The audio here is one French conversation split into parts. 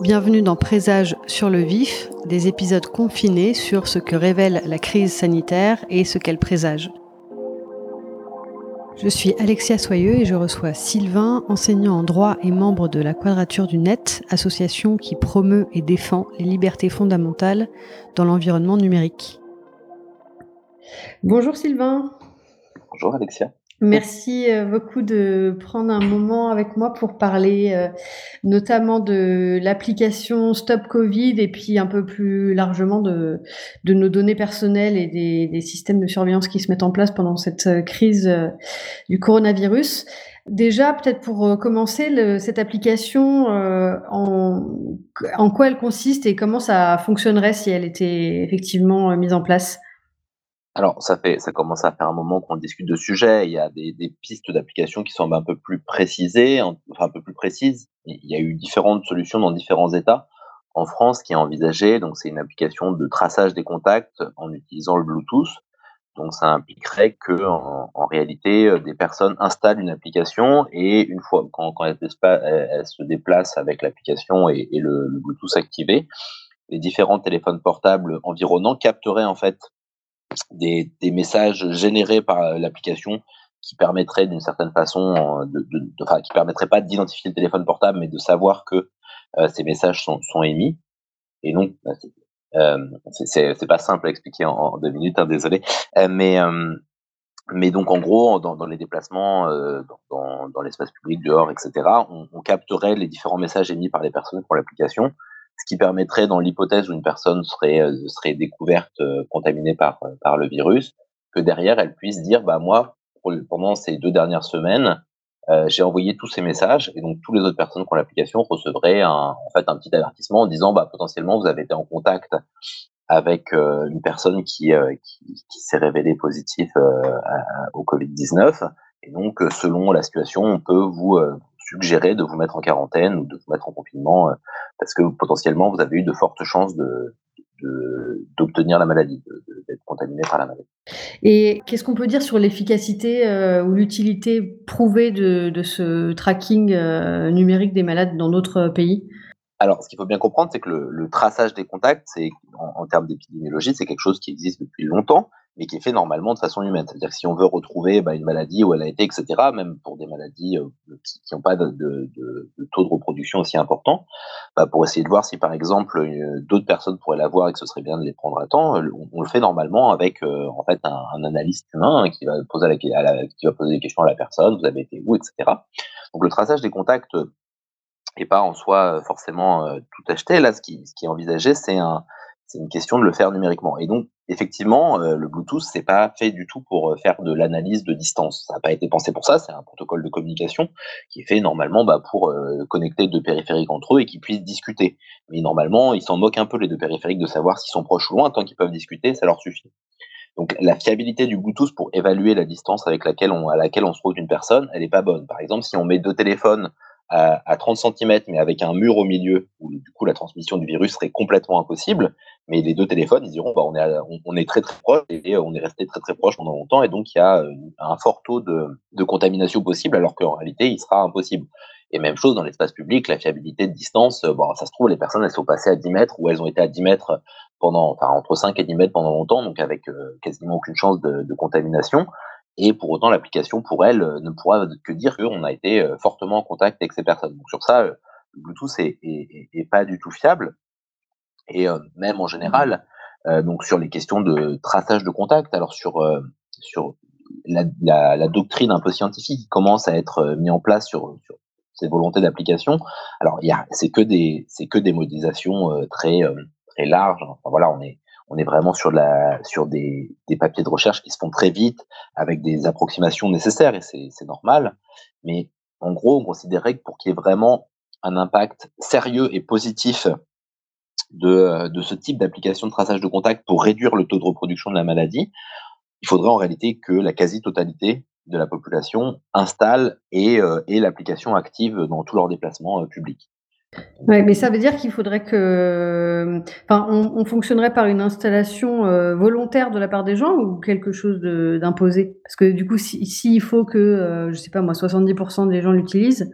Bienvenue dans Présage sur le vif, des épisodes confinés sur ce que révèle la crise sanitaire et ce qu'elle présage. Je suis Alexia Soyeux et je reçois Sylvain, enseignant en droit et membre de la Quadrature du Net, association qui promeut et défend les libertés fondamentales dans l'environnement numérique. Bonjour Sylvain. Bonjour Alexia. Merci euh, beaucoup de prendre un moment avec moi pour parler euh, notamment de l'application Stop Covid et puis un peu plus largement de, de nos données personnelles et des, des, systèmes de surveillance qui se mettent en place pendant cette euh, crise du coronavirus. Déjà, peut-être pour commencer, le, cette application, en, en quoi elle consiste et comment ça fonctionnerait si elle était effectivement mise en place? Alors, ça fait, ça commence à faire un moment qu'on discute de sujet. Il y a des, pistes d'application qui sont un peu plus enfin un peu plus précises. Il y a eu différentes solutions dans différents États. En France, qui est envisagée, donc c'est une application de traçage des contacts en utilisant le Bluetooth. Donc, ça impliquerait que, en, réalité, euh, des personnes installent une application et une fois quand, se déplacent avec l'application et, le, le Bluetooth activé, les différents téléphones portables environnants capteraient en fait des, messages générés par euh, l'application qui permettraient d'une certaine façon, euh, de, de, enfin, qui permettraient pas d'identifier le téléphone portable, mais de savoir que euh, ces messages sont, sont, émis. Et donc, bah, c'est pas simple à expliquer en, deux minutes, hein, désolé. Mais, mais donc, en gros, dans, les déplacements, dans, l'espace public, dehors, etc., on, capterait les différents messages émis par les personnes pour l'application ce qui permettrait, dans l'hypothèse où une personne serait, euh, serait découverte euh, contaminée par, euh, par le virus, que derrière, elle puisse dire, bah, moi, pendant ces deux dernières semaines, j'ai envoyé tous ces messages et donc toutes les autres personnes qui ont l'application recevraient un, en fait un petit avertissement en disant bah potentiellement vous avez été en contact avec une personne qui, qui, qui s'est révélée positive au Covid-19 et donc selon la situation on peut vous suggérer de vous mettre en quarantaine ou de vous mettre en confinement euh, parce que potentiellement vous avez eu de fortes chances de d'obtenir la maladie, d'être contaminé par la maladie. Et qu'est-ce qu'on peut dire sur l'efficacité euh, ou l'utilité prouvée de, de, ce tracking euh, numérique des malades dans d'autres pays? Alors, ce qu'il faut bien comprendre, c'est que le, le, traçage des contacts, c'est en, en, termes d'épidémiologie, c'est quelque chose qui existe depuis longtemps, mais qui est fait normalement de façon humaine. C'est-à-dire si on veut retrouver bah, une maladie où elle a été, etc., même pour des maladies euh, qui n'ont pas de, taux de reproduction aussi important, bah, pour essayer de voir si par exemple d'autres personnes pourraient l'avoir et que ce serait bien de les prendre à temps, euh, on, le fait normalement avec euh, en fait un, analyste humain hein, qui va poser des questions à la personne, vous avez été où, etc. Donc le traçage des contacts n'est pas en soi forcément tout acheté. Là, ce qui est envisagé, c'est un c'est une question de le faire numériquement. Et donc, effectivement, euh, le Bluetooth, c'est pas fait du tout pour euh, faire de l'analyse de distance. Ça n'a pas été pensé pour ça. C'est un protocole de communication qui est fait normalement bah, pour euh, connecter deux périphériques entre eux et qu'ils puissent discuter. Mais normalement, ils s'en moquent un peu les deux périphériques de savoir s'ils sont proches ou loin. Tant qu'ils peuvent discuter, ça leur suffit. Donc, la fiabilité du Bluetooth pour évaluer la distance avec laquelle on, à laquelle on se trouve une personne, elle n'est pas bonne. Par exemple, si on met deux téléphones à, à 30 cm, mais avec un mur au milieu, où du coup la transmission du virus serait complètement impossible, mais les deux téléphones, ils diront, bah, on, est très très proche et on est resté très très proche pendant longtemps, et donc il y a un fort taux de, contamination possible, alors qu'en réalité, il sera impossible. Et même chose dans l'espace public, la fiabilité de distance, bon, ça se trouve, les personnes, elles sont passées à 10 mètres ou elles ont été à 10 mètres pendant, enfin, entre 5 et 10 mètres pendant longtemps, donc avec euh, quasiment aucune chance de contamination. Et pour autant, l'application, pour elle, euh, ne pourra que dire qu'on a été euh, fortement en contact avec ces personnes. Donc sur ça, euh, Bluetooth est, est, pas du tout fiable. Et même en général, donc sur les questions de traçage de contact, alors sur sur la, doctrine un peu scientifique qui commence à être mis en place sur, sur ces volontés d'application. Alors c'est que des c'est que des modélisations très très larges. Enfin, voilà, on est on est vraiment sur, des, papiers de recherche qui se font très vite, avec des approximations nécessaires, et c'est normal. Mais en gros, on considérait que pour qu'il y ait vraiment un impact sérieux et positif de, de ce type d'application de traçage de contact pour réduire le taux de reproduction de la maladie, il faudrait en réalité que la quasi-totalité de la population installe et, euh, l'application active dans tous leurs déplacements euh, publics. Ouais, mais ça veut dire qu'il faudrait que, enfin, on, on, fonctionnerait par une installation euh, volontaire de la part des gens ou quelque chose d'imposé? Parce que du coup, s'il si, faut que, euh, je sais pas moi, 70% des gens l'utilisent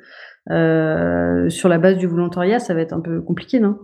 euh, sur la base du volontariat, ça va être un peu compliqué, non?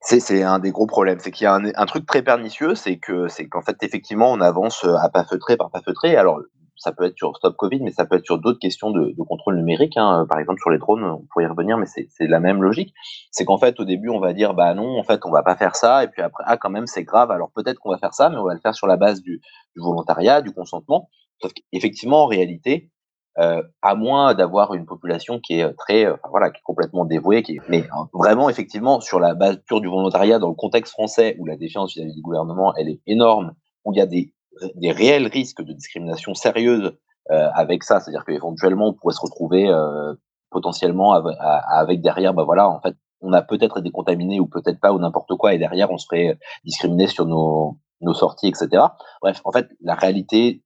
C'est un des gros problèmes, c'est qu'il y a un, truc très pernicieux, c'est que c'est qu'en fait effectivement on avance à pas feutré par pas feutré. Alors ça peut être sur Stop Covid, mais ça peut être sur d'autres questions de, contrôle numérique. Hein. Par exemple, sur les drones, on pourrait y revenir, mais c'est la même logique. C'est qu'en fait, au début, on va dire, bah non, en fait, on va pas faire ça, et puis après, ah, quand même, c'est grave. Alors peut-être qu'on va faire ça, mais on va le faire sur la base du, volontariat, du consentement. Sauf qu'effectivement, en réalité, euh, à moins d'avoir une population qui est très, euh, voilà, qui est complètement dévouée, qui est, mais hein, vraiment, effectivement, sur la base pure du volontariat, dans le contexte français où la défiance vis-à-vis -vis du gouvernement, elle est énorme, où il y a des des réels risques de discrimination sérieuse euh, avec ça. C'est-à-dire qu'éventuellement, on pourrait se retrouver euh, potentiellement avec, derrière, bah voilà, en fait, on a peut-être été contaminé ou peut-être pas ou n'importe quoi, et derrière, on serait discriminé sur nos, nos sorties, etc. Bref, en fait, la réalité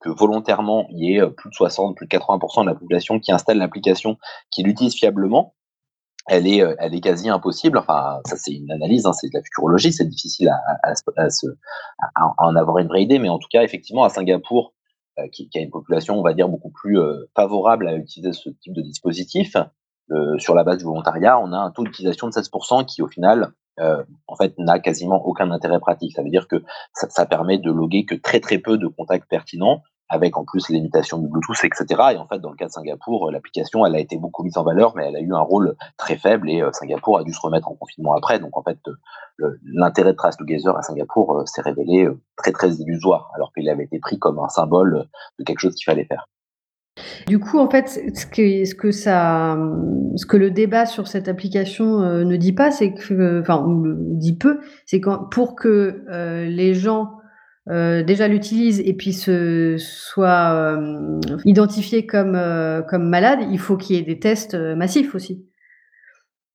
que volontairement, il y ait plus de 60, plus de 80% de la population qui installe l'application, qui l'utilise fiablement, elle est, euh, elle est quasi impossible. Enfin, ça c'est une analyse, hein, c'est de la futurologie, c'est difficile à, en avoir une vraie idée, mais en tout cas, effectivement, à Singapour, euh, qui, a une population, on va dire, beaucoup plus euh, favorable à utiliser ce type de dispositif, sur la base du volontariat, on a un taux d'utilisation de 16% qui, au final, en fait, n'a quasiment aucun intérêt pratique. Ça veut dire que ça, ça permet de loguer que très très peu de contacts pertinents avec en plus l'imitation du Bluetooth, etc. Et en fait, dans le cas de Singapour, euh, l'application, elle a été beaucoup mise en valeur, mais elle a eu un rôle très faible et euh, Singapour a dû se remettre en confinement après. Donc en fait, euh, l'intérêt de Trace Together à Singapour s'est révélé très très illusoire, alors qu'il avait été pris comme un symbole de quelque chose qu'il fallait faire. Du coup, en fait, ce que, ce que ça, ce que le débat sur cette application ne dit pas, c'est que, enfin, dit peu, c'est que pour que les gens euh, déjà l'utilise et puis se soit euh, identifié comme euh, comme malade, il faut qu'il y ait des tests massifs aussi.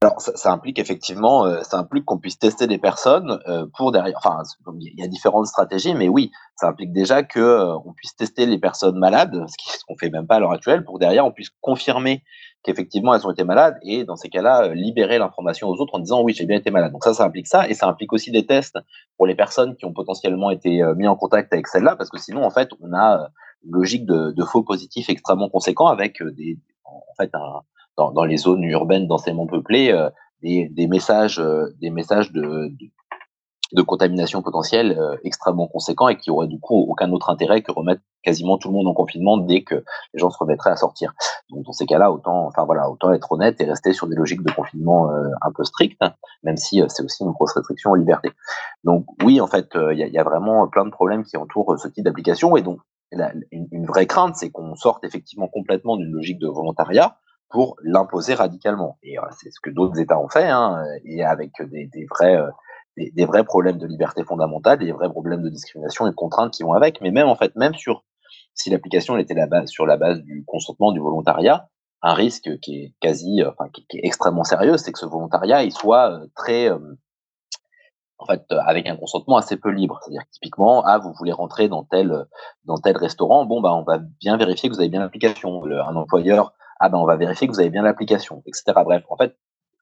Alors ça, ça implique effectivement, ça implique qu'on puisse tester des personnes pour derrière. Enfin, il y a différentes stratégies, mais oui, ça implique déjà que on puisse tester les personnes malades, ce qu'on fait même pas à l'heure actuelle, pour derrière on puisse confirmer qu'effectivement elles ont été malades et dans ces cas-là euh, libérer l'information aux autres en disant oui j'ai bien été malade. Donc ça ça implique ça et ça implique aussi des tests pour les personnes qui ont potentiellement été euh, mis en contact avec celle-là parce que sinon en fait on a euh, une logique de, de faux positifs extrêmement conséquent avec des en fait un, dans, dans, les zones urbaines densément peuplées des, des, messages des messages de, de de contamination potentielle euh, extrêmement conséquent et qui aurait du coup aucun autre intérêt que remettre quasiment tout le monde en confinement dès que les gens se remettraient à sortir. Donc dans ces cas-là, autant, enfin voilà, autant être honnête et rester sur des logiques de confinement euh, un peu strictes, même si euh, c'est aussi une grosse restriction aux libertés. Donc oui, en fait, il y, y, a vraiment plein de problèmes qui entourent ce type d'application et donc une, vraie crainte, c'est qu'on sorte effectivement complètement d'une logique de volontariat pour l'imposer radicalement. Et c'est ce que d'autres États ont fait, hein, et avec des, vrais des, des, vrais problèmes de liberté fondamentale, des vrais problèmes de discrimination et de contraintes qui vont avec. Mais même en fait, même sur si l'application était sur la base du consentement, du volontariat, un risque qui est quasi, euh, enfin qui, est extrêmement sérieux, c'est que ce volontariat il soit euh, très euh, en fait, avec un consentement assez peu libre. C'est-à-dire typiquement, ah, vous voulez rentrer dans tel, dans tel restaurant, bon, bah, on va bien vérifier que vous avez bien l'application. Un employeur, ah, ben, on va vérifier que vous avez bien l'application, etc. Bref, en fait,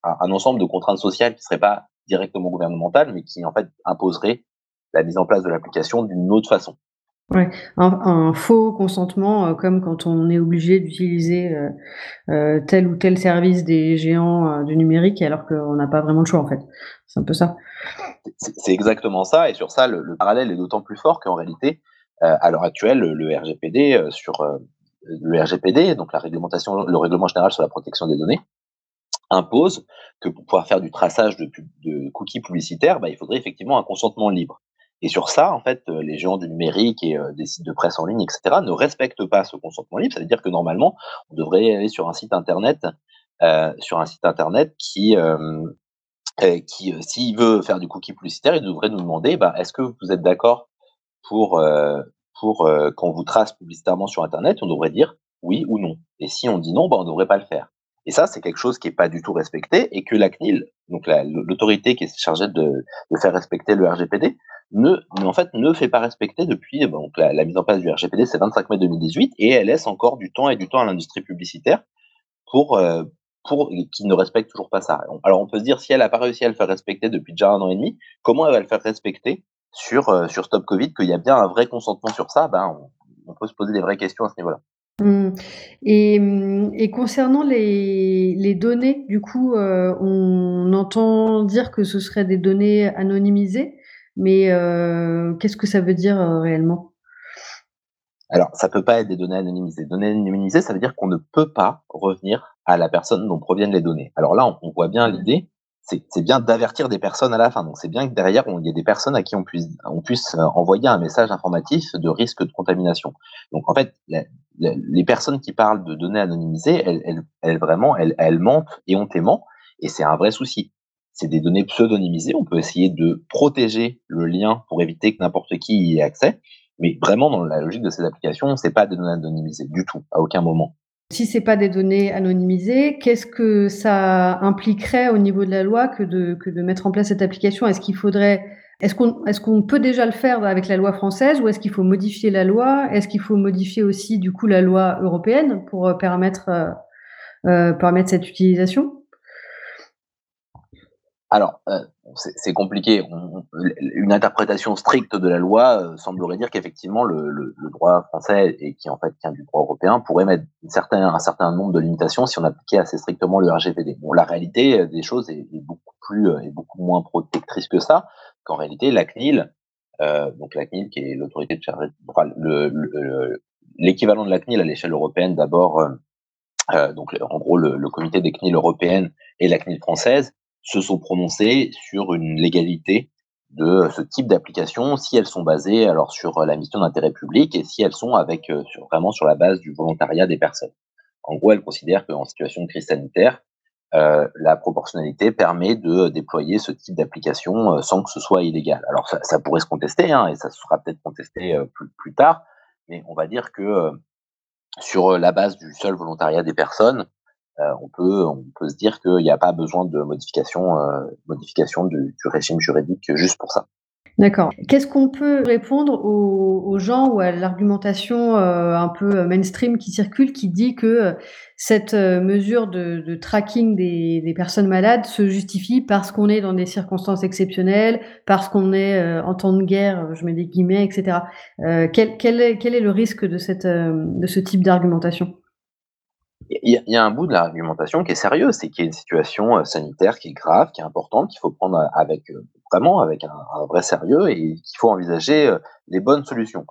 un, un, ensemble de contraintes sociales qui seraient pas directement gouvernementale, mais qui en fait imposerait la mise en place de l'application d'une autre façon. Ouais, un, un, faux consentement, euh, comme quand on est obligé d'utiliser euh, euh, tel ou tel service des géants du numérique, alors qu'on n'a pas vraiment le choix en fait. C'est un peu ça. C'est exactement ça, et sur ça, le, le parallèle est d'autant plus fort qu'en réalité, à l'heure actuelle, le, RGPD sur le RGPD, donc la réglementation, le règlement général sur la protection des données, impose que pour pouvoir faire du traçage de, cookies publicitaires, bah, il faudrait effectivement un consentement libre. Et sur ça, en fait, euh, les géants du numérique et euh, des sites de presse en ligne, etc., ne respectent pas ce consentement libre. C'est-à-dire que normalement, on devrait aller sur un site internet, euh, sur un site internet qui, qui, s'il veut faire du cookie publicitaire, il devrait nous demander, bah, est-ce que vous êtes d'accord pour, pour qu'on vous trace publicitairement sur internet On devrait dire oui ou non. Et si on dit non, bah, on ne devrait pas le faire. Et ça, c'est quelque chose qui n'est pas du tout respecté et que la CNIL, donc l'autorité qui est chargée de, faire respecter le RGPD, ne, en fait, ne fait pas respecter depuis donc la, la mise en place du RGPD, c'est 25 mai 2018, et elle laisse encore du temps et du temps à l'industrie publicitaire pour, euh, pour qui ne respectent toujours pas ça. Alors on peut se dire si elle n'a pas réussi à le faire respecter depuis déjà un an et demi, comment elle va le faire respecter sur euh, sur Stop Covid Qu'il y a bien un vrai consentement sur ça, ben on, peut se poser des vraies questions à ce niveau-là. Mmh. Et, mmh, et, concernant les, les, données, du coup, euh, on entend dire que ce serait des données anonymisées, mais euh, qu'est-ce que ça veut dire réellement? Alors, ça peut pas être des données anonymisées. Données anonymisées, ça veut dire qu'on ne peut pas revenir à la personne dont proviennent les données. Alors là, on, voit bien l'idée, c'est bien d'avertir des personnes à la fin. Donc c'est bien que derrière, il y ait des personnes à qui on puisse, on euh, envoyer un message informatif de risque de contamination. Donc en fait, les personnes qui parlent de données anonymisées, elles, elles, vraiment, elles, elles mentent éhontément, et c'est un vrai souci. C'est des données pseudonymisées. On peut essayer de protéger le lien pour éviter que n'importe qui y ait accès. Mais vraiment, dans la logique de ces applications, c'est pas des données anonymisées du tout, à aucun moment. Si c'est pas des données anonymisées, qu'est-ce que ça impliquerait au niveau de la loi que de, mettre en place cette application? Est-ce qu'il faudrait, est-ce qu'on, peut déjà le faire avec la loi française ou est-ce qu'il faut modifier la loi? Est-ce qu'il faut modifier aussi du coup la loi européenne pour euh, permettre, euh, euh, permettre cette utilisation? Alors, c'est compliqué. une interprétation stricte de la loi euh, semblerait dire qu'effectivement le, droit français et qui en fait tient du droit européen pourrait mettre un certain nombre de limitations si on appliquait assez strictement le RGPD. Bon, la réalité euh, des choses est, beaucoup plus et beaucoup moins protectrice que ça. Qu'en réalité, la CNIL, donc la CNIL qui est l'autorité de charge, l'équivalent de la CNIL à l'échelle européenne d'abord. donc en gros le, le comité des CNIL européennes et la CNIL française se sont prononcés sur une légalité de ce type d'application si elles sont basées alors sur la mission d'intérêt public et si elles sont avec euh, vraiment sur la base du volontariat des personnes. En gros, elles considèrent qu'en situation de crise sanitaire, euh, la proportionnalité permet de déployer ce type d'application euh, sans que ce soit illégal. Alors ça, pourrait se contester hein, et ça sera peut-être contesté euh, plus, plus, tard, mais on va dire que sur la base du seul volontariat des personnes, euh, on peut on peut se dire qu'il n'y a pas besoin de modification euh, du, régime juridique juste pour ça. D'accord. Qu'est-ce qu'on peut répondre aux, gens ou à l'argumentation euh, un peu mainstream qui circule, qui dit que cette mesure de, tracking des, personnes malades se justifie parce qu'on est dans des circonstances exceptionnelles, parce qu'on est en temps de guerre, je mets des guillemets, etc. Quel, est, le risque de ce type d'argumentation? Il y, a un bout de l'argumentation qui est sérieux, c'est qu'il y a une situation euh, sanitaire qui est grave, qui est importante, qu'il faut prendre avec euh, vraiment avec un, vrai sérieux et qu'il faut envisager euh, les bonnes solutions.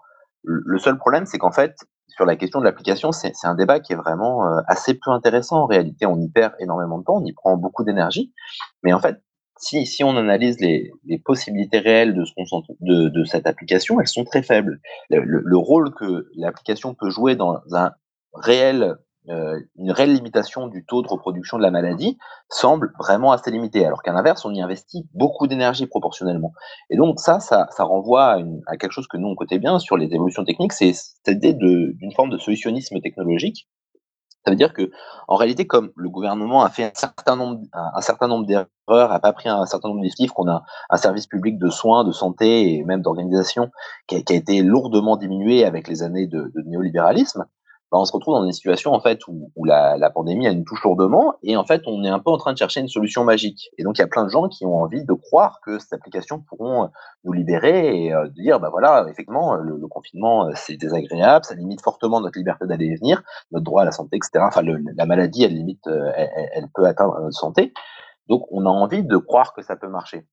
Le seul problème, c'est qu'en fait, sur la question de l'application, c'est un débat qui est vraiment assez peu intéressant. En réalité, on y perd énormément de temps, on y prend beaucoup d'énergie, mais en fait, si, si on analyse les, les possibilités réelles de, ce de, de, cette application, elles sont très faibles. Le, le rôle que l'application peut jouer dans un réel euh, une réelle limitation du taux de reproduction de la maladie semble vraiment assez limitée, alors qu'à l'inverse, on y investit beaucoup d'énergie proportionnellement. Et donc ça, ça, renvoie à, quelque chose que nous, on cotait bien sur les évolutions techniques, c'est cette idée d'une forme de solutionnisme technologique. Ça veut dire que, en réalité, comme le gouvernement a fait un certain nombre, un, certain nombre d'erreurs, a pas pris un certain nombre d'effectifs, qu'on a un service public de soins, de santé et même d'organisation qui, a été lourdement diminué avec les années de néolibéralisme, bah, on se retrouve dans une situation en fait où, la, pandémie elle nous touche lourdement et en fait on est un peu en train de chercher une solution magique. Et donc il y a plein de gens qui ont envie de croire que ces applications pourront nous libérer et euh, de dire bah voilà effectivement le, confinement euh, c'est désagréable, ça limite fortement notre liberté d'aller et venir, notre droit à la santé, etc. Enfin la maladie elle limite, euh, elle peut atteindre notre santé. Donc on a envie de croire que ça peut marcher.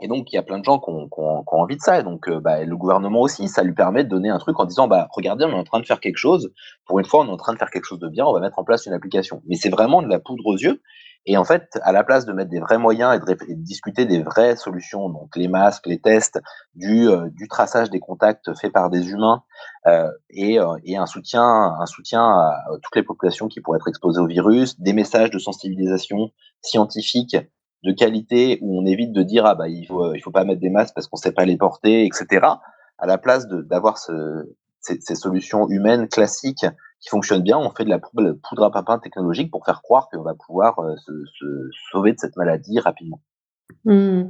Et donc, il y a plein de gens qui ont, envie de ça. Et donc, euh, bah, le gouvernement aussi, ça lui permet de donner un truc en disant, bah, regardez, on est en train de faire quelque chose. Pour une fois, on est en train de faire quelque chose de bien. On va mettre en place une application. Mais c'est vraiment de la poudre aux yeux. Et en fait, à la place de mettre des vrais moyens et de, discuter des vraies solutions, donc les masques, les tests, du, euh, du traçage des contacts faits par des humains euh, et, euh, et, un soutien, un soutien à toutes les populations qui pourraient être exposées au virus, des messages de sensibilisation scientifique de qualité où on évite de dire ah bah il faut il faut pas mettre des masques parce qu'on sait pas les porter etc à la place d'avoir ce, ces, solutions humaines classiques qui fonctionnent bien on fait de la poudre à papin technologique pour faire croire qu'on va pouvoir euh, se, se, sauver de cette maladie rapidement mmh.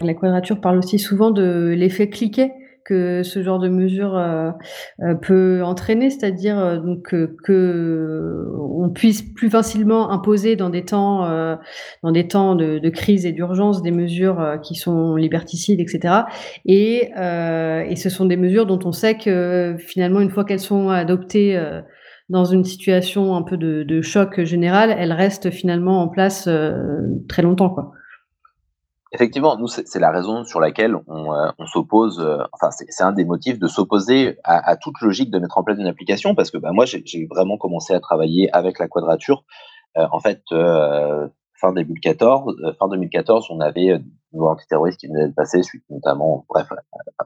la quadrature parle aussi souvent de l'effet cliquet que ce genre de mesure peut entraîner, c'est-à-dire donc que on puisse plus facilement imposer dans des temps dans des temps de, de crise et d'urgence des mesures qui sont liberticides, etc. Et, et ce sont des mesures dont on sait que finalement une fois qu'elles sont adoptées dans une situation un peu de, choc général, elle reste finalement en place euh, très longtemps. Quoi. Effectivement, nous, c'est la raison sur laquelle on, euh, s'oppose, euh, enfin, c'est un des motifs de s'opposer à, toute logique de mettre en place une application, parce que bah, moi, j'ai vraiment commencé à travailler avec la quadrature. en fait, fin 2014, fin 2014, on avait nouveau antiterroriste qui venait de passer suite notamment, bref,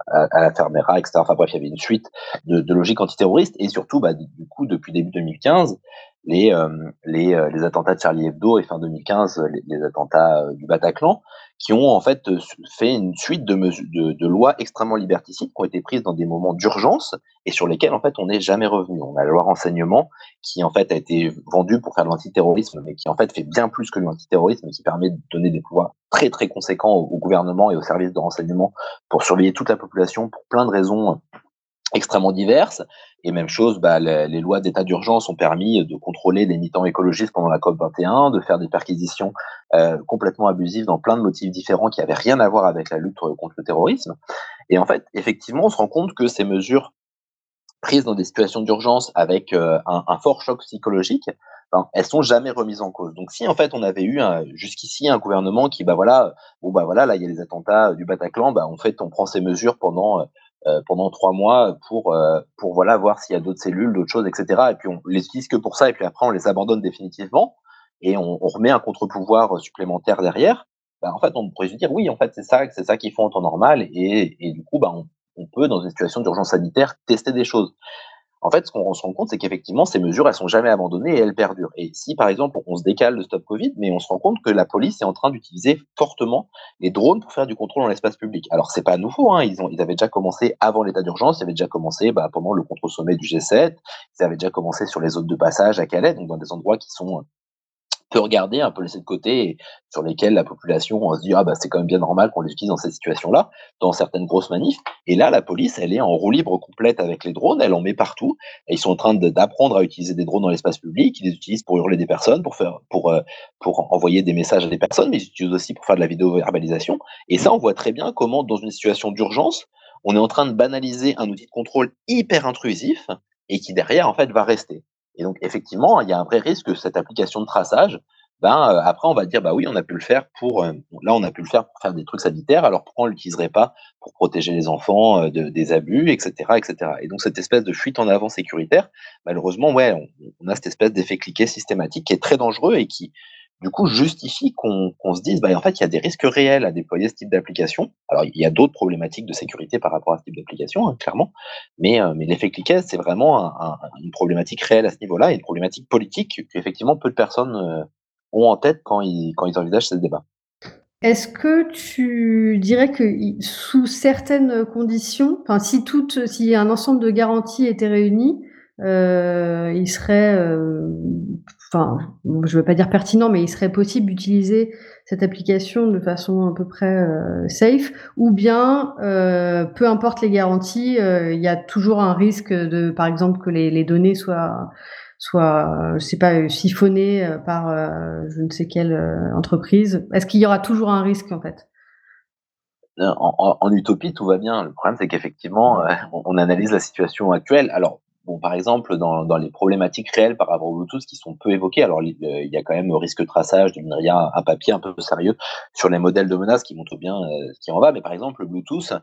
à, la Fermera, etc. Enfin bref, il y avait une suite de, de logiques antiterroristes et surtout, bah, du coup, depuis début 2015, les, euh, euh, les, attentats de Charlie Hebdo et fin 2015, les, les attentats euh, du Bataclan, qui ont en fait fait une suite de, de, lois extrêmement liberticides qui ont été prises dans des moments d'urgence et sur lesquels en fait on n'est jamais revenu. On a la loi renseignement qui en fait a été vendue pour faire de l'antiterrorisme, mais qui en fait fait bien plus que l'antiterrorisme, qui permet de donner des pouvoirs très très conséquents au gouvernement et aux services de renseignement pour surveiller toute la population pour plein de raisons extrêmement diverses. Et même chose, bah, les, lois d'état d'urgence ont permis de contrôler les militants écologistes pendant la COP 21, de faire des perquisitions euh, complètement abusives dans plein de motifs différents qui n'avaient rien à voir avec la lutte contre le terrorisme. Et en fait, effectivement, on se rend compte que ces mesures prises dans des situations d'urgence avec euh, un, fort choc psychologique, ben, elles sont jamais remises en cause. Donc si en fait on avait eu jusqu'ici un gouvernement qui bah voilà bon bah voilà là il y a les attentats du Bataclan, bah en fait on prend ces mesures pendant euh, euh, pendant trois mois pour euh, pour voilà voir s'il y a d'autres cellules, d'autres choses, etc. Et puis on les utilise que pour ça, et puis après on les abandonne définitivement et on, remet un contre-pouvoir supplémentaire derrière. Bah, en fait, on pourrait se dire oui, en fait c'est ça, c'est ça qu'ils font en temps normal, et, et du coup, on, on peut dans une situation d'urgence sanitaire tester des choses. En fait, ce qu'on se rend compte, c'est qu'effectivement, ces mesures, elles sont jamais abandonnées et elles perdurent. Et si, par exemple, on se décale de Stop Covid, mais on se rend compte que la police est en train d'utiliser fortement les drones pour faire du contrôle dans l'espace public. Alors, c'est pas nouveau, hein. ils, ont, avaient déjà commencé avant l'état d'urgence, ils avaient déjà commencé bah, pendant le contre-sommet du G7, ils avaient déjà commencé sur les zones de passage à Calais, donc dans des endroits qui sont peut regarder, un peu laisser de côté, sur lesquels la population se dit ah bah c'est quand même bien normal qu'on les utilise dans cette situation-là, dans certaines grosses manifs. Et là, la police, elle est en roue libre complète avec les drones, elle en met partout. Et ils sont en train d'apprendre à utiliser des drones dans l'espace public. Ils les utilisent pour hurler des personnes, pour faire, pour euh, pour envoyer des messages à des personnes, mais ils utilisent aussi pour faire de la vidéo-verbalisation. Et ça, on voit très bien comment, dans une situation d'urgence, on est en train de banaliser un outil de contrôle hyper intrusif et qui derrière en fait va rester. Et donc, effectivement, il y a un vrai risque que cette application de traçage, ben, euh, après, on va dire, bah oui, on a pu le faire pour, euh, là, on a pu le faire pour faire des trucs sanitaires, alors pourquoi on l'utiliserait pas pour protéger les enfants euh, de, des abus, etc., etc. Et donc, cette espèce de fuite en avant sécuritaire, malheureusement, ouais, on, on a cette espèce d'effet cliquet systématique qui est très dangereux et qui, du coup, justifie qu'on se dise, bah, en fait, il y a des risques réels à déployer ce type d'application. Alors, il y a d'autres problématiques de sécurité par rapport à ce type d'application, hein, clairement, mais, euh, mais l'effet cliquet, c'est vraiment une problématique réelle à ce niveau-là, une problématique politique qu'effectivement peu de personnes euh, ont en tête quand ils, quand ils envisagent ce débat. Est-ce que tu dirais que sous certaines conditions, enfin, si toutes, si un ensemble de garanties était réuni, euh, il serait, euh, enfin, je ne veux pas dire pertinent, mais il serait possible d'utiliser cette application de façon à peu près euh, safe, ou bien, euh, peu importe les garanties, euh, il y a toujours un risque de, par exemple, que les, les données soient, soient, je sais pas, siphonnées par je ne sais quelle entreprise. Est-ce qu'il y aura toujours un risque en fait? En, en, en, utopie, tout va bien. Le problème, c'est qu'effectivement, on analyse la situation actuelle. Alors, Bon, par exemple, dans, dans, les problématiques réelles par rapport au Bluetooth qui sont peu évoquées, alors il y a quand même le risque de traçage de l'INRIA, un papier un peu sérieux sur les modèles de menaces qui montrent bien euh, qui en va, mais par exemple, le Bluetooth,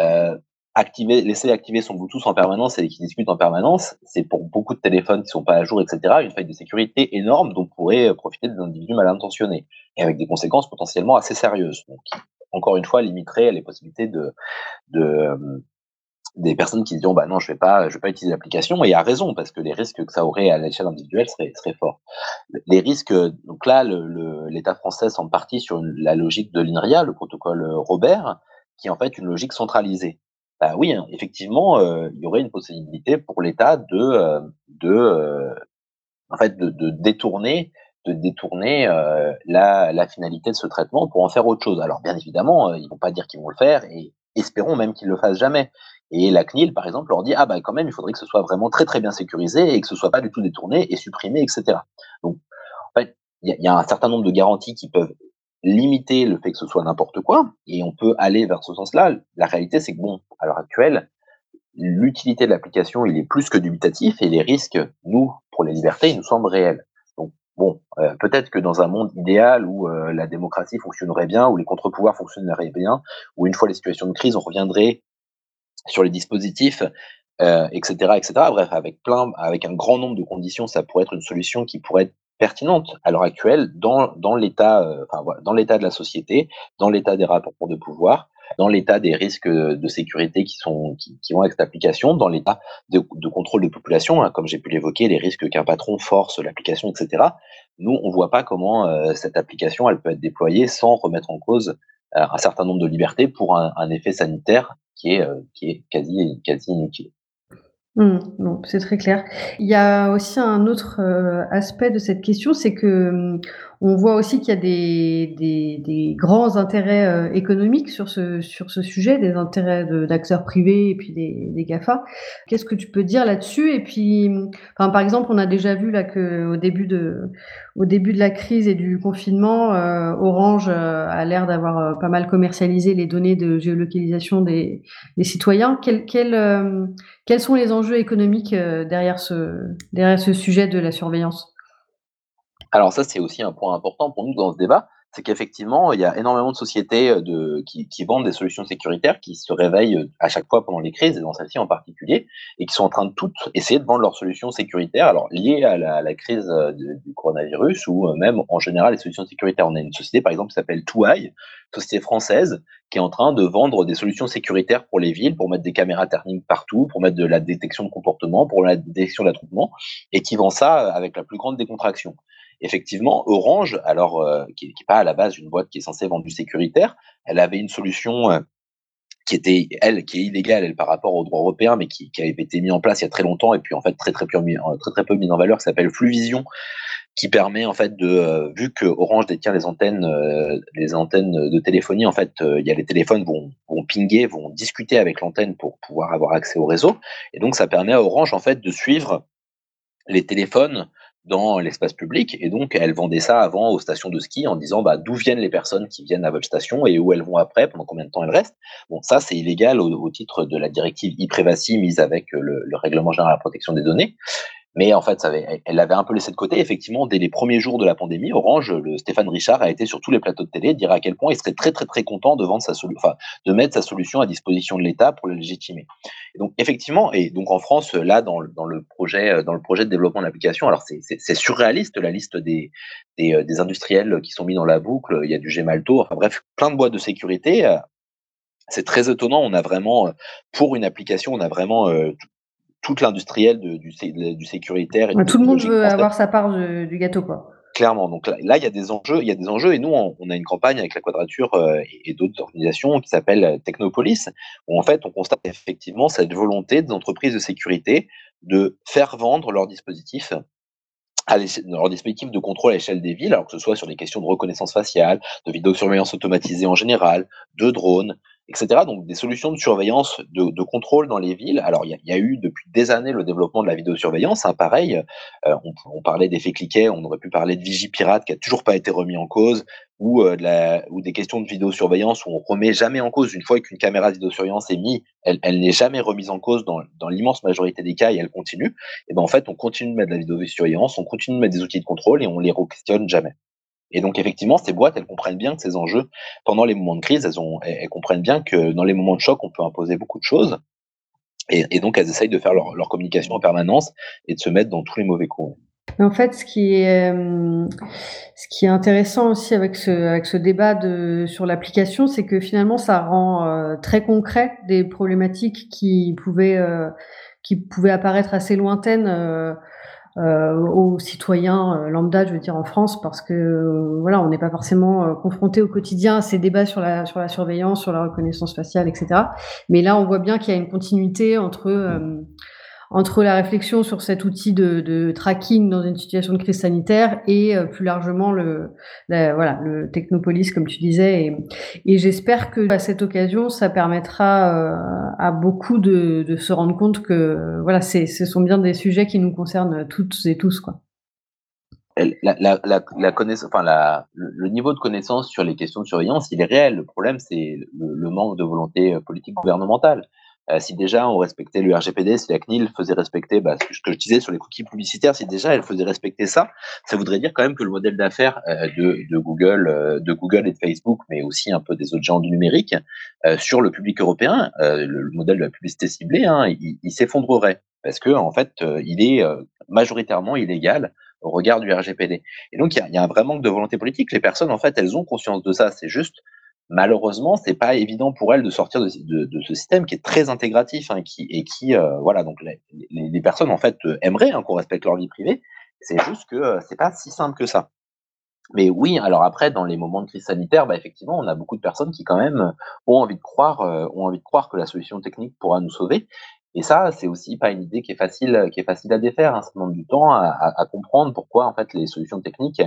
euh, activer, laisser activer son Bluetooth en permanence et qui discute en permanence, c'est pour beaucoup de téléphones qui sont pas à jour, etc., une faille de sécurité énorme dont pourraient profiter des individus mal intentionnés et avec des conséquences potentiellement assez sérieuses. Donc, encore une fois, limiterait les possibilités de, de, euh, des personnes qui diront bah non je vais pas je vais pas utiliser l'application et à raison parce que les risques que ça aurait à l'échelle individuelle seraient très forts. Les risques donc là l'État le, français semble parti sur la logique de l'INRIA le protocole Robert qui est en fait une logique centralisée. Bah oui hein, effectivement euh, il y aurait une possibilité pour l'État de euh, de euh, en fait de, détourner de détourner la, la finalité de ce traitement pour en faire autre chose. Alors bien évidemment ils vont pas dire qu'ils vont le faire et espérons même qu'ils le fassent jamais Et la CNIL, par exemple, leur dit, ah bah quand même, il faudrait que ce soit vraiment très très bien sécurisé et que ce soit pas du tout détourné et supprimé, etc. Donc, en fait, il y, a un certain nombre de garanties qui peuvent limiter le fait que ce soit n'importe quoi, et on peut aller vers ce sens-là. La réalité, c'est que bon, à l'heure actuelle, l'utilité de l'application, il est plus que dubitatif, et les risques, nous, pour les libertés, ils nous semblent réels. Donc, bon, euh, peut-être que dans un monde idéal où euh, la démocratie fonctionnerait bien, où les contre-pouvoirs fonctionneraient bien, où une fois les situations de crise, on reviendrait sur les dispositifs, euh, etc., etc. Bref, avec plein, avec un grand nombre de conditions, ça pourrait être une solution qui pourrait être pertinente à l'heure actuelle dans, dans l'état euh, enfin, dans l'état de la société, dans l'état des rapports de pouvoir, dans l'état des risques de sécurité qui sont qui, vont avec cette application, dans l'état de, de, contrôle de population, hein, comme j'ai pu l'évoquer, les risques qu'un patron force l'application, etc. Nous, on voit pas comment euh, cette application elle peut être déployée sans remettre en cause euh, un certain nombre de libertés pour un, un effet sanitaire qui est euh, qui est quasi inutile. Mmh, c'est très clair. Il y a aussi un autre euh, aspect de cette question, c'est que mmh, on voit aussi qu'il y a des, des, des grands intérêts euh, économiques sur ce, sur ce sujet, des intérêts d'acteurs privés et puis des, des GAFA. Qu'est-ce que tu peux dire là-dessus? Et puis, enfin, par exemple, on a déjà vu là que au début de, au début de la crise et du confinement, euh, Orange euh, a l'air d'avoir pas mal commercialisé les données de géolocalisation des, des citoyens. Quel, quel, quels sont les enjeux économiques derrière ce, derrière ce sujet de la surveillance? Alors ça, c'est aussi un point important pour nous dans ce débat, c'est qu'effectivement, il y a énormément de sociétés euh, qui, vendent des solutions sécuritaires qui se réveillent euh, à chaque fois pendant les crises, et dans celle-ci en particulier, et qui sont en train de toutes essayer de vendre leurs solutions sécuritaires, alors liées à la, la crise euh, du coronavirus, ou même en général les solutions sécuritaires. On a une société, par exemple, qui s'appelle Touaille, société française, qui est en train de vendre des solutions sécuritaires pour les villes, pour mettre des caméras turning partout, pour mettre de la détection de comportement, pour la détection d'attroupement, et qui vend ça avec la plus grande décontraction effectivement, Orange, alors euh, qui n'est pas à la base une boîte qui est censée vendre du sécuritaire, elle avait une solution euh, qui était elle qui est illégale elle par rapport au droit européen mais qui, avait été mis en place il y a très longtemps et puis en fait très très peu mis, très en valeur qui s'appelle Fluvision qui permet en fait de euh, vu que Orange détient les antennes les antennes de téléphonie en fait il y a les téléphones vont vont pinguer vont discuter avec l'antenne pour pouvoir avoir accès au réseau. Et donc ça permet à Orange en fait de suivre les téléphones dans l'espace public. Et donc, elle vendait ça avant aux stations de ski en disant bah, d'où viennent les personnes qui viennent à votre station et où elles vont après, pendant combien de temps elles restent. Bon, ça, c'est illégal au, titre de la directive e-privacy mise avec le, le, règlement général de la protection des données. Mais en fait, elle l'avait un peu laissé de côté. Effectivement, dès les premiers jours de la pandémie, Orange, le Stéphane Richard a été sur tous les plateaux de télé dire à quel point il serait très très très content de vendre sa enfin, de mettre sa solution à disposition de l'État pour le légitimer. Et donc effectivement, et donc en France, là dans le, projet dans le projet de développement de l'application, alors c'est surréaliste la liste des, euh, des industriels qui sont mis dans la boucle. Il y a du Gemalto, enfin bref, plein de boîtes de sécurité c'est très étonnant. On a vraiment, pour une application, on a vraiment euh, toute l'industriel du, du, sécuritaire. Et tout le monde veut avoir sa part du gâteau, quoi. Clairement. Donc là, il y a des enjeux. Il y a des enjeux. Et nous, on, a une campagne avec la Quadrature euh, et, d'autres organisations qui s'appelle Technopolis, où en fait, on constate effectivement cette volonté des entreprises de sécurité de faire vendre leurs dispositifs à leur de contrôle à l'échelle des villes, alors que ce soit sur des questions de reconnaissance faciale, de vidéosurveillance automatisée en général, de drones, etc. Donc des solutions de surveillance, de, contrôle dans les villes. Alors il y, a eu depuis des années le développement de la vidéosurveillance. Hein, pareil, euh, on, parlait d'effets cliquets, on aurait pu parler de Vigipirate qui a toujours pas été remis en cause, ou, euh, la, ou des questions de vidéosurveillance où on remet jamais en cause une fois qu'une caméra de vidéosurveillance est mise, elle, n'est jamais remise en cause dans, l'immense majorité des cas et elle continue. Et ben en fait on continue de mettre de la vidéosurveillance, on continue de mettre des outils de contrôle et on les questionne jamais. Et donc, effectivement, ces boîtes, elles comprennent bien que ces enjeux, pendant les moments de crise, elles, ont, elles, comprennent bien que dans les moments de choc, on peut imposer beaucoup de choses. Et, donc, elles essayent de faire leur, communication en permanence et de se mettre dans tous les mauvais coups. En fait, ce qui est, ce qui est intéressant aussi avec ce, avec ce débat de, sur l'application, c'est que finalement, ça rend euh, très concret des problématiques qui pouvaient, euh, qui pouvaient apparaître assez lointaines euh, aux citoyens euh, lambda, je veux dire en France, parce que euh, voilà, on n'est pas forcément confronté au quotidien à ces débats sur la sur la surveillance, sur la reconnaissance faciale, etc. Mais là, on voit bien qu'il y a une continuité entre entre la réflexion sur cet outil de, tracking dans une situation de crise sanitaire et plus largement le, voilà, le Technopolis, comme tu disais. Et, j'espère que à cette occasion, ça permettra à beaucoup de, se rendre compte que voilà, ce sont bien des sujets qui nous concernent toutes et tous. Quoi la, connaissance, enfin la, le, niveau de connaissance sur les questions de surveillance, il est réel. Le problème, c'est le, manque de volonté euh, politique gouvernementale. Euh, si déjà on respectait le RGPD, si la CNIL faisait respecter bah, ce que je disais sur les cookies publicitaires, si déjà elle faisait respecter ça, ça voudrait dire quand même que le modèle d'affaires euh, de, Google, de Google et de Facebook, mais aussi un peu des autres géants du numérique, sur le public européen, le, modèle de la publicité ciblée, hein, il, il s'effondrerait parce que en fait, il est majoritairement illégal au regard du RGPD. Et donc, il y, a, un vrai manque de volonté politique. Les personnes, en fait, elles ont conscience de ça. C'est juste, malheureusement, c'est pas évident pour elles de sortir de, ce système qui est très intégratif hein, qui, et qui, euh, voilà, donc les, personnes, en fait, euh, aimeraient hein, qu'on respecte leur vie privée. C'est juste que euh, c'est pas si simple que ça. Mais oui, alors après, dans les moments de crise sanitaire, bah, effectivement, on a beaucoup de personnes qui quand même ont envie de croire, ont envie de croire que la solution technique pourra nous sauver. Et ça, c'est aussi pas une idée qui est facile, qui est facile à défaire. Hein. Ça demande du temps à, comprendre pourquoi en fait les solutions techniques,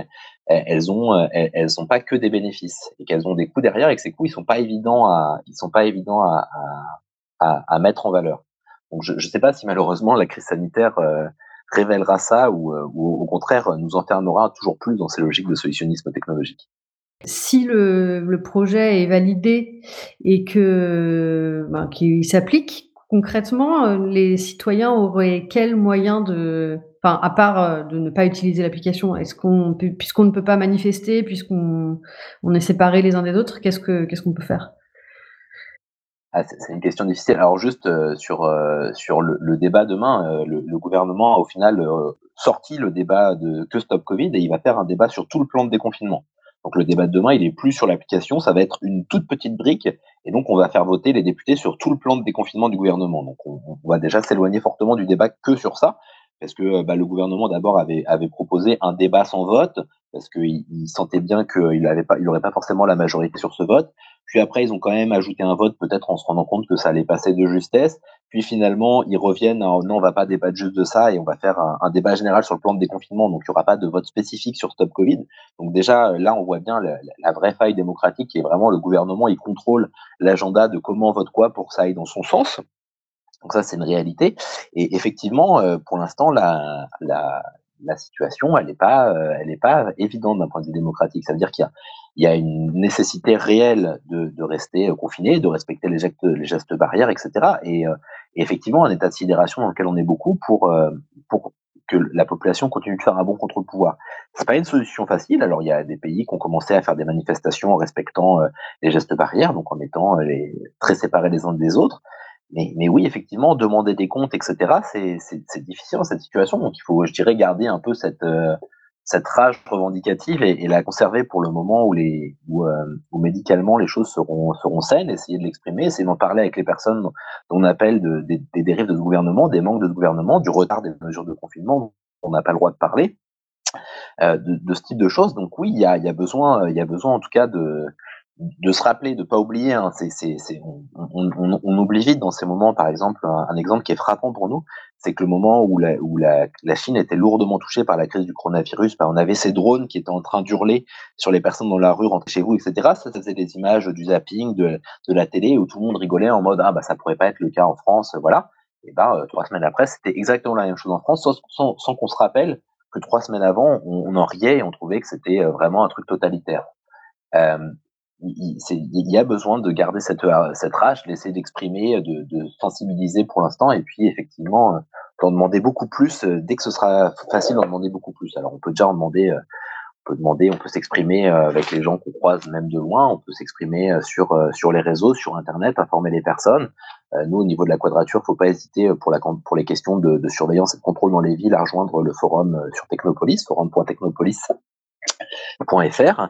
elles ont, elles, elles sont pas que des bénéfices et qu'elles ont des coûts derrière et que ces coûts ils sont pas évidents à, ils sont pas évidents à, à mettre en valeur. Donc je ne sais pas si malheureusement la crise sanitaire euh, révélera ça ou, euh, ou, au contraire nous enfermera toujours plus dans ces logiques de solutionnisme technologique. Si le, le projet est validé et que ben, qu'il s'applique, concrètement, euh, les citoyens auraient quel moyen de, enfin, à part euh, de ne pas utiliser l'application, puisqu'on ne peut pas manifester, puisqu'on on est séparés les uns des autres, qu'est-ce que qu'est-ce qu'on peut faire? Ah, c'est une question difficile. Alors juste euh, sur sur le, débat demain, le, le, gouvernement a au final sorti le débat de que Stop Covid et il va faire un débat sur tout le plan de déconfinement. Donc le débat de demain, il est plus sur l'application, ça va être une toute petite brique, et donc on va faire voter les députés sur tout le plan de déconfinement du gouvernement. Donc on, va déjà s'éloigner fortement du débat que sur ça, parce que bah, le gouvernement d'abord avait, proposé un débat sans vote, parce qu'il sentait bien qu'il n'aurait pas forcément la majorité sur ce vote. Puis après, ils ont quand même ajouté un vote, peut-être en se rendant compte que ça allait passer de justesse. Puis finalement, ils reviennent non, on va pas débattre juste de ça et on va faire un, débat général sur le plan de déconfinement. Donc, il n'y aura pas de vote spécifique sur Stop Covid. Donc déjà, là, on voit bien la, vraie faille démocratique qui est vraiment le gouvernement, il contrôle l'agenda de comment on vote quoi pour que ça aille dans son sens. Donc ça, c'est une réalité. Et effectivement, euh, pour l'instant, la, situation, elle n'est pas, euh, pas évidente d'un point de vue démocratique. Ça veut dire qu'il y a, il y a une nécessité réelle de, de rester euh, confiné, de respecter les gestes, les gestes barrières, etc. Et, euh, effectivement, un état de sidération dans lequel on est beaucoup pour, pour que la population continue de faire un bon contre-pouvoir. C'est pas une solution facile. Alors, il y a des pays qui ont commencé à faire des manifestations en respectant les gestes barrières, donc en étant les, très séparés les uns des autres. Mais, mais, oui, effectivement, demander des comptes, etc., c'est difficile dans cette situation. Donc, il faut, je dirais, garder un peu cette, euh, cette rage revendicative et, la conserver pour le moment euh, où médicalement les choses seront, seront saines, essayer de l'exprimer, essayer d'en parler avec les personnes dont on appelle de, des, dérives de gouvernement, des manques de gouvernement, du retard des mesures de confinement on n'a pas le droit de parler, euh, de, ce type de choses. Donc oui, il y a, besoin, il besoin en tout cas de se rappeler, de pas oublier. Hein, on, oublie vite dans ces moments, par exemple, un, exemple qui est frappant pour nous, c'est que le moment où la, où la, la Chine était lourdement touchée par la crise du coronavirus, bah, on avait ces drones qui étaient en train d'hurler sur les personnes dans la rue, rentrez chez vous, etc. Ça, des images du zapping, de, la télé, où tout le monde rigolait en mode ah bah ça pourrait pas être le cas en France, voilà. Et ben trois semaines après, c'était exactement la même chose en France, sans, sans, qu'on se rappelle que trois semaines avant, on, on, en riait et on trouvait que c'était euh, vraiment un truc totalitaire. Euh, il, y a besoin de garder cette, euh, cette rage, d'essayer d'exprimer, de, de, sensibiliser pour l'instant, et puis effectivement, euh, d'en demander beaucoup plus euh, dès que ce sera facile d'en demander beaucoup plus. Alors on peut déjà en demander, on peut demander, on peut s'exprimer avec les gens qu'on croise même de loin, on peut s'exprimer sur sur les réseaux, sur Internet, informer les personnes. Nous, au niveau de la quadrature, faut pas hésiter pour la pour les questions de surveillance et de contrôle dans les villes à rejoindre le forum sur Technopolis, forum.technopolis.fr.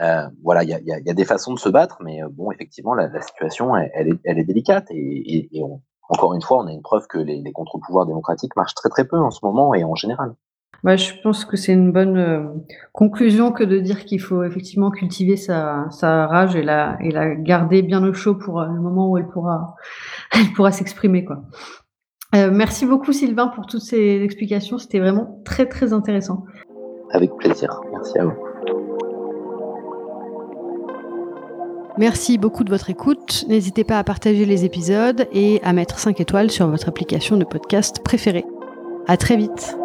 Euh, voilà, il y a, y, a, y a, des façons de se battre, mais euh, bon, effectivement, la, la situation, elle, est, elle, est, délicate. Et, et, et on, encore une fois, on a une preuve que les, les contre-pouvoirs démocratiques marchent très très peu en ce moment et en général. Ouais, je pense que c'est une bonne euh, conclusion que de dire qu'il faut effectivement cultiver sa, sa rage et la, et la garder bien au chaud pour le moment où elle pourra, elle pourra s'exprimer, quoi. merci beaucoup Sylvain pour toutes ces explications, c'était vraiment très très intéressant. Avec plaisir, merci à vous. Merci beaucoup de votre écoute. N'hésitez pas à partager les épisodes et à mettre 5 étoiles sur votre application de podcast préférée. À très vite.